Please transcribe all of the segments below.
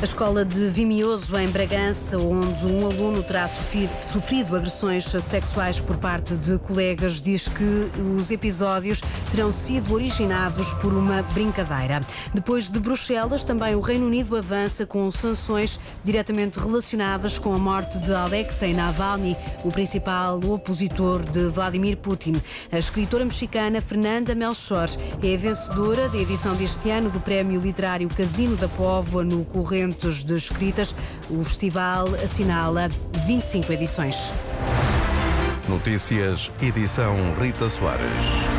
A escola de Vimioso, em Bragança, onde um aluno terá sofrido agressões sexuais por parte de colegas, diz que os episódios terão sido originados por uma brincadeira. Depois de Bruxelas, também o Reino Unido avança com sanções diretamente relacionadas com a morte de Alexei Navalny, o principal opositor de Vladimir Putin. A escritora mexicana Fernanda Melchor é a vencedora da edição deste ano do Prémio Literário Casino da Póvoa no Corrente de escritas. O festival assinala 25 edições. Notícias, edição Rita Soares.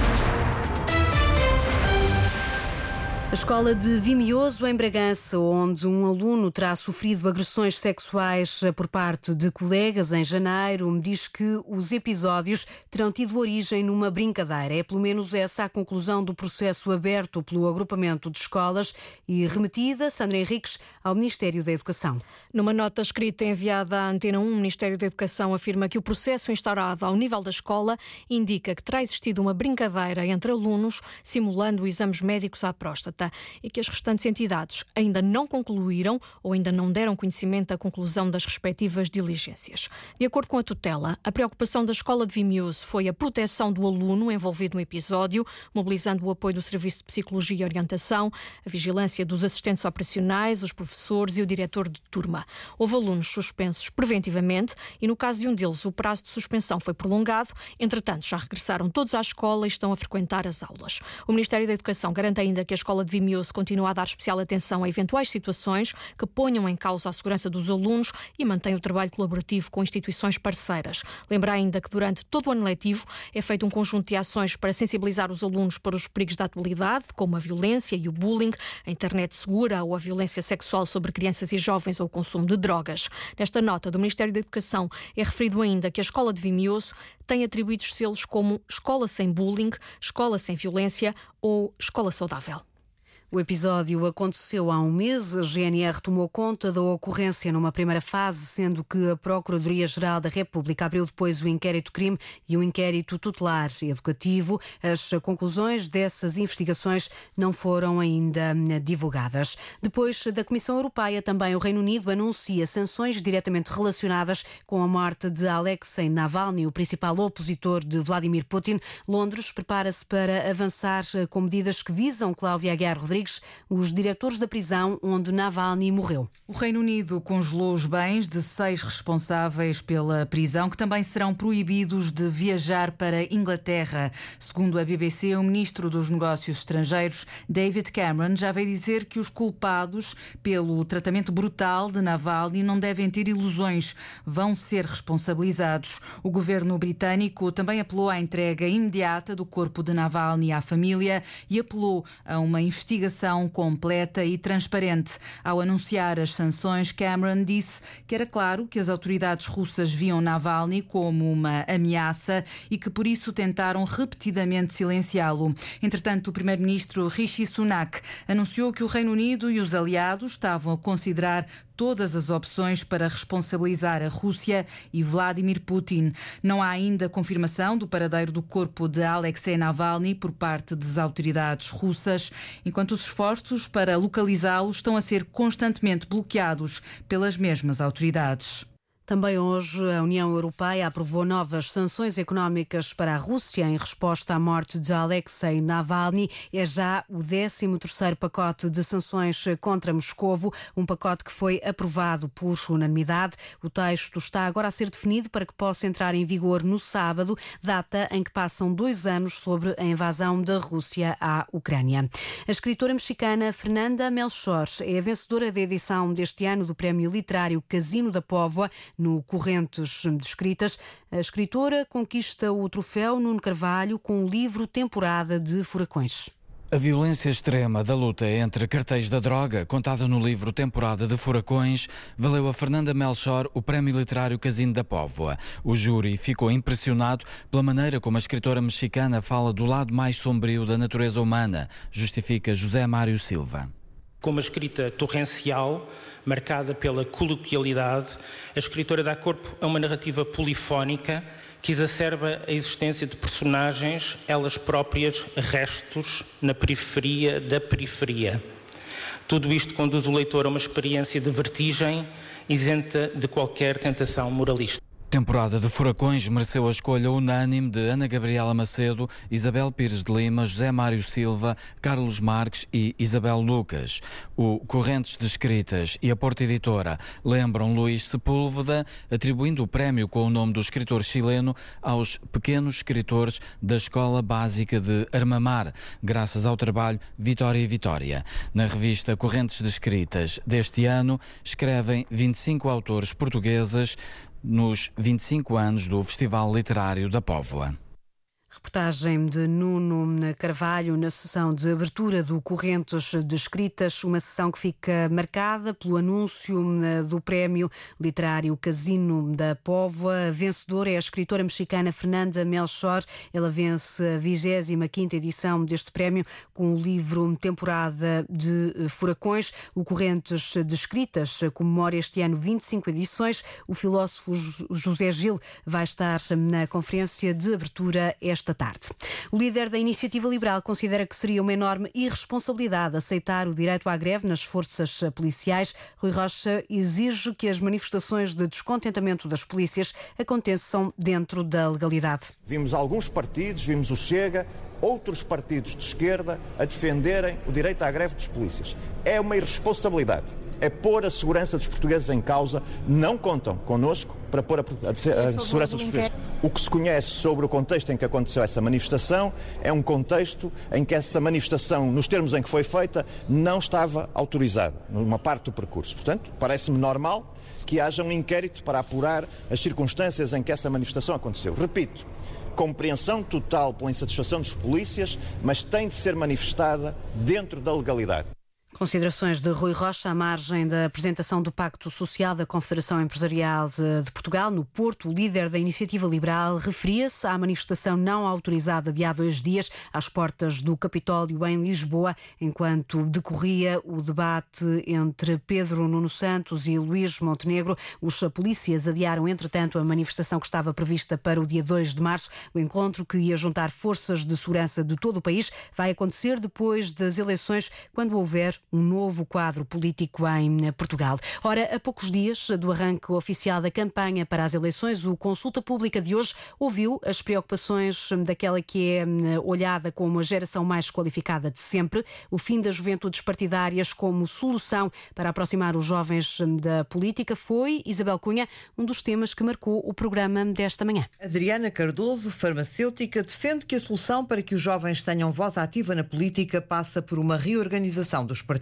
A escola de Vimioso, em Bragança, onde um aluno terá sofrido agressões sexuais por parte de colegas em janeiro, diz que os episódios terão tido origem numa brincadeira. É pelo menos essa a conclusão do processo aberto pelo agrupamento de escolas e remetida, Sandra Henriques, ao Ministério da Educação. Numa nota escrita enviada à Antena 1, o Ministério da Educação afirma que o processo instaurado ao nível da escola indica que terá existido uma brincadeira entre alunos, simulando exames médicos à próstata e que as restantes entidades ainda não concluíram ou ainda não deram conhecimento da conclusão das respectivas diligências. De acordo com a tutela, a preocupação da Escola de Vimioso foi a proteção do aluno envolvido no episódio, mobilizando o apoio do Serviço de Psicologia e Orientação, a vigilância dos assistentes operacionais, os professores e o diretor de turma. Houve alunos suspensos preventivamente e, no caso de um deles, o prazo de suspensão foi prolongado. Entretanto, já regressaram todos à escola e estão a frequentar as aulas. O Ministério da Educação garante ainda que a Escola de de Vimeo-se continua a dar especial atenção a eventuais situações que ponham em causa a segurança dos alunos e mantém o trabalho colaborativo com instituições parceiras. Lembra ainda que durante todo o ano letivo é feito um conjunto de ações para sensibilizar os alunos para os perigos da atualidade, como a violência e o bullying, a internet segura ou a violência sexual sobre crianças e jovens ou o consumo de drogas. Nesta nota do Ministério da Educação é referido ainda que a Escola de Vimioso tem atribuídos selos como Escola Sem Bullying, Escola Sem Violência ou Escola Saudável. O episódio aconteceu há um mês. A GNR tomou conta da ocorrência numa primeira fase, sendo que a Procuradoria-Geral da República abriu depois o inquérito-crime e o inquérito tutelar educativo. As conclusões dessas investigações não foram ainda divulgadas. Depois da Comissão Europeia, também o Reino Unido anuncia sanções diretamente relacionadas com a morte de Alexei Navalny, o principal opositor de Vladimir Putin. Londres prepara-se para avançar com medidas que visam Cláudia Aguiar Rodrigues Rodrigues, os diretores da prisão onde Navalny morreu. O Reino Unido congelou os bens de seis responsáveis pela prisão, que também serão proibidos de viajar para Inglaterra. Segundo a BBC, o ministro dos Negócios Estrangeiros, David Cameron, já veio dizer que os culpados pelo tratamento brutal de Navalny não devem ter ilusões, vão ser responsabilizados. O governo britânico também apelou à entrega imediata do corpo de Navalny à família e apelou a uma investigação investigação completa e transparente. Ao anunciar as sanções, Cameron disse que era claro que as autoridades russas viam Navalny como uma ameaça e que por isso tentaram repetidamente silenciá-lo. Entretanto, o primeiro-ministro Rishi Sunak anunciou que o Reino Unido e os aliados estavam a considerar todas as opções para responsabilizar a Rússia e Vladimir Putin. Não há ainda confirmação do paradeiro do corpo de Alexei Navalny por parte das autoridades russas, enquanto os esforços para localizá-lo estão a ser constantemente bloqueados pelas mesmas autoridades. Também hoje, a União Europeia aprovou novas sanções económicas para a Rússia em resposta à morte de Alexei Navalny. É já o 13º pacote de sanções contra Moscovo, um pacote que foi aprovado por unanimidade. O texto está agora a ser definido para que possa entrar em vigor no sábado, data em que passam dois anos sobre a invasão da Rússia à Ucrânia. A escritora mexicana Fernanda Melchor é a vencedora da edição deste ano do Prémio Literário Casino da Póvoa no Correntes de Escritas. A escritora conquista o troféu Nuno Carvalho com o livro Temporada de Furacões. A violência extrema da luta entre cartéis da droga, contada no livro Temporada de Furacões, valeu a Fernanda Melchor o Prémio Literário Casino da Póvoa. O júri ficou impressionado pela maneira como a escritora mexicana fala do lado mais sombrio da natureza humana, justifica José Mário Silva. Com uma escrita torrencial, marcada pela coloquialidade, a escritora dá corpo a uma narrativa polifónica que exacerba a existência de personagens, elas próprias restos, na periferia da periferia. Tudo isto conduz o leitor a uma experiência de vertigem isenta de qualquer tentação moralista. Temporada de Furacões mereceu a escolha unânime de Ana Gabriela Macedo, Isabel Pires de Lima, José Mário Silva, Carlos Marques e Isabel Lucas. O Correntes de Escritas e a Porta Editora lembram Luís Sepúlveda, atribuindo o prémio com o nome do escritor chileno aos pequenos escritores da Escola Básica de Armamar, graças ao trabalho Vitória e Vitória. Na revista Correntes de Escritas deste ano, escrevem 25 autores portugueses nos 25 anos do Festival Literário da Póvoa. Reportagem de Nuno Carvalho na sessão de abertura do Correntes de Escritas, uma sessão que fica marcada pelo anúncio eh, do Prémio Literário Casino da Póvoa. A vencedora é a escritora mexicana Fernanda Melchor. Ela vence a 25 edição deste prémio com o livro Temporada de Furacões. O Correntes de Escritas comemora este ano 25 edições. O filósofo José Gil vai estar na conferência de abertura esta esta tarde. O líder da Iniciativa Liberal considera que seria uma enorme irresponsabilidade aceitar o direito à greve nas forças policiais. Rui Rocha exige que as manifestações de descontentamento das polícias aconteçam dentro da legalidade. Vimos alguns partidos, vimos o Chega, outros partidos de esquerda a defenderem o direito à greve dos polícias. É uma irresponsabilidade é pôr a segurança dos portugueses em causa. Não contam connosco para pôr a, a, a, a segurança dos portugueses. O que se conhece sobre o contexto em que aconteceu essa manifestação é um contexto em que essa manifestação, nos termos em que foi feita, não estava autorizada, numa parte do percurso. Portanto, parece-me normal que haja um inquérito para apurar as circunstâncias em que essa manifestação aconteceu. Repito, compreensão total pela insatisfação dos polícias, mas tem de ser manifestada dentro da legalidade. Considerações de Rui Rocha à margem da apresentação do Pacto Social da Confederação Empresarial de, Portugal no Porto. O líder da Iniciativa Liberal referia-se à manifestação não autorizada de há dois dias às portas do Capitólio em Lisboa, enquanto decorria o debate entre Pedro Nuno Santos e Luís Montenegro. Os polícias adiaram, entretanto, a manifestação que estava prevista para o dia 2 de março. O encontro que ia juntar forças de segurança de todo o país vai acontecer depois das eleições, quando houver um novo quadro político em Portugal. Ora, a poucos dias do arranque oficial da campanha para as eleições, o Consulta Pública de hoje ouviu as preocupações daquela que é hum, olhada como a geração mais qualificada de sempre, o fim das juventudes partidárias como solução para aproximar os jovens hum, da política foi, Isabel Cunha, um dos temas que marcou o programa desta manhã. Adriana Cardoso, farmacêutica, defende que a solução para que os jovens tenham voz ativa na política passa por uma reorganização dos partidos.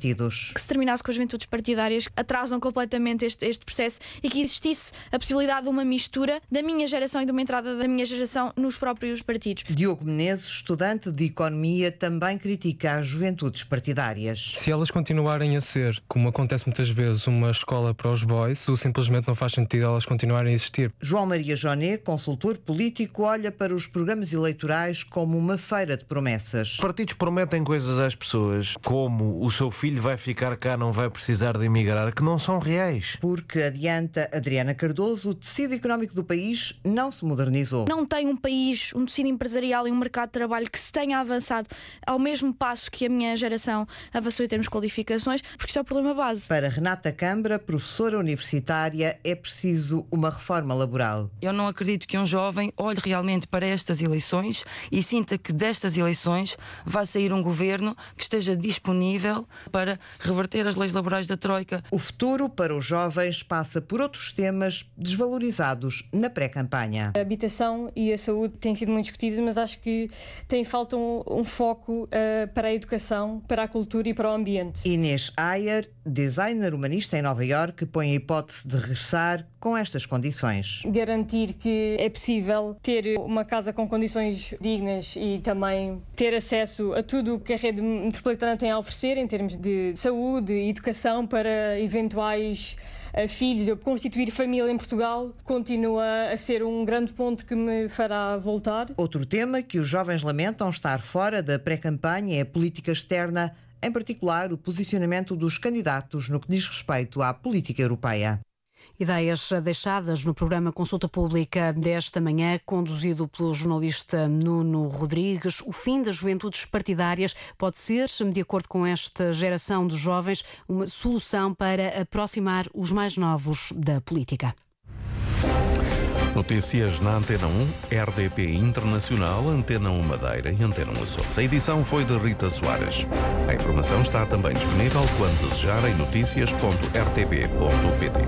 Que se terminasse com as juventudes partidárias, atrasam completamente este, este processo e que existisse a possibilidade de uma mistura da minha geração e de uma entrada da minha geração nos próprios partidos. Diogo Menezes, estudante de Economia, também critica as juventudes partidárias. Se elas continuarem a ser, como acontece muitas vezes, uma escola para os boys, simplesmente não faz sentido elas continuarem a existir. João Maria Joné, consultor político, olha para os programas eleitorais como uma feira de promessas. Os partidos prometem coisas às pessoas, como o seu filho vai ficar cá, não vai precisar de emigrar, que não são reais. Porque, adianta Adriana Cardoso, o tecido económico do país não se modernizou. Não tem um país, um tecido empresarial e um mercado de trabalho que se tenha avançado ao mesmo passo que a minha geração avançou em termos de qualificações, porque isto é o problema base. Para Renata Câmara, professora universitária, é preciso uma reforma laboral. Eu não acredito que um jovem olhe realmente para estas eleições e sinta que destas eleições vai sair um governo que esteja disponível para reverter as leis laborais da Troika. O futuro para os jovens passa por outros temas desvalorizados na pré-campanha. A habitação e a saúde têm sido muito discutidas, mas acho que tem falta um, um foco uh, para a educação, para a cultura e para o ambiente. Inês Ayer, designer humanista em Nova Iorque, põe a hipótese de regressar com estas condições. Garantir que é possível ter uma casa com condições dignas e também ter acesso a tudo o que a rede metropolitana tem a oferecer em termos de saúde e educação para eventuais eh, filhos, eu constituir família em Portugal continua a ser um grande ponto que me fará voltar. Outro tema que os jovens lamentam estar fora da pré-campanha é a política externa, em particular o posicionamento dos candidatos no que diz respeito à política europeia. Ideias deixadas no programa Consulta Pública desta manhã, conduzido pelo jornalista Nuno Rodrigues. O fim das juventudes partidárias pode ser, de acordo com esta geração de jovens, uma solução para aproximar os mais novos da política. Notícias na Antena 1, RDP Internacional, Antena 1 Madeira e Antena 1 Açores. A edição foi de Rita Soares. A informação está também disponível quando desejar em notícias.rtp.pt.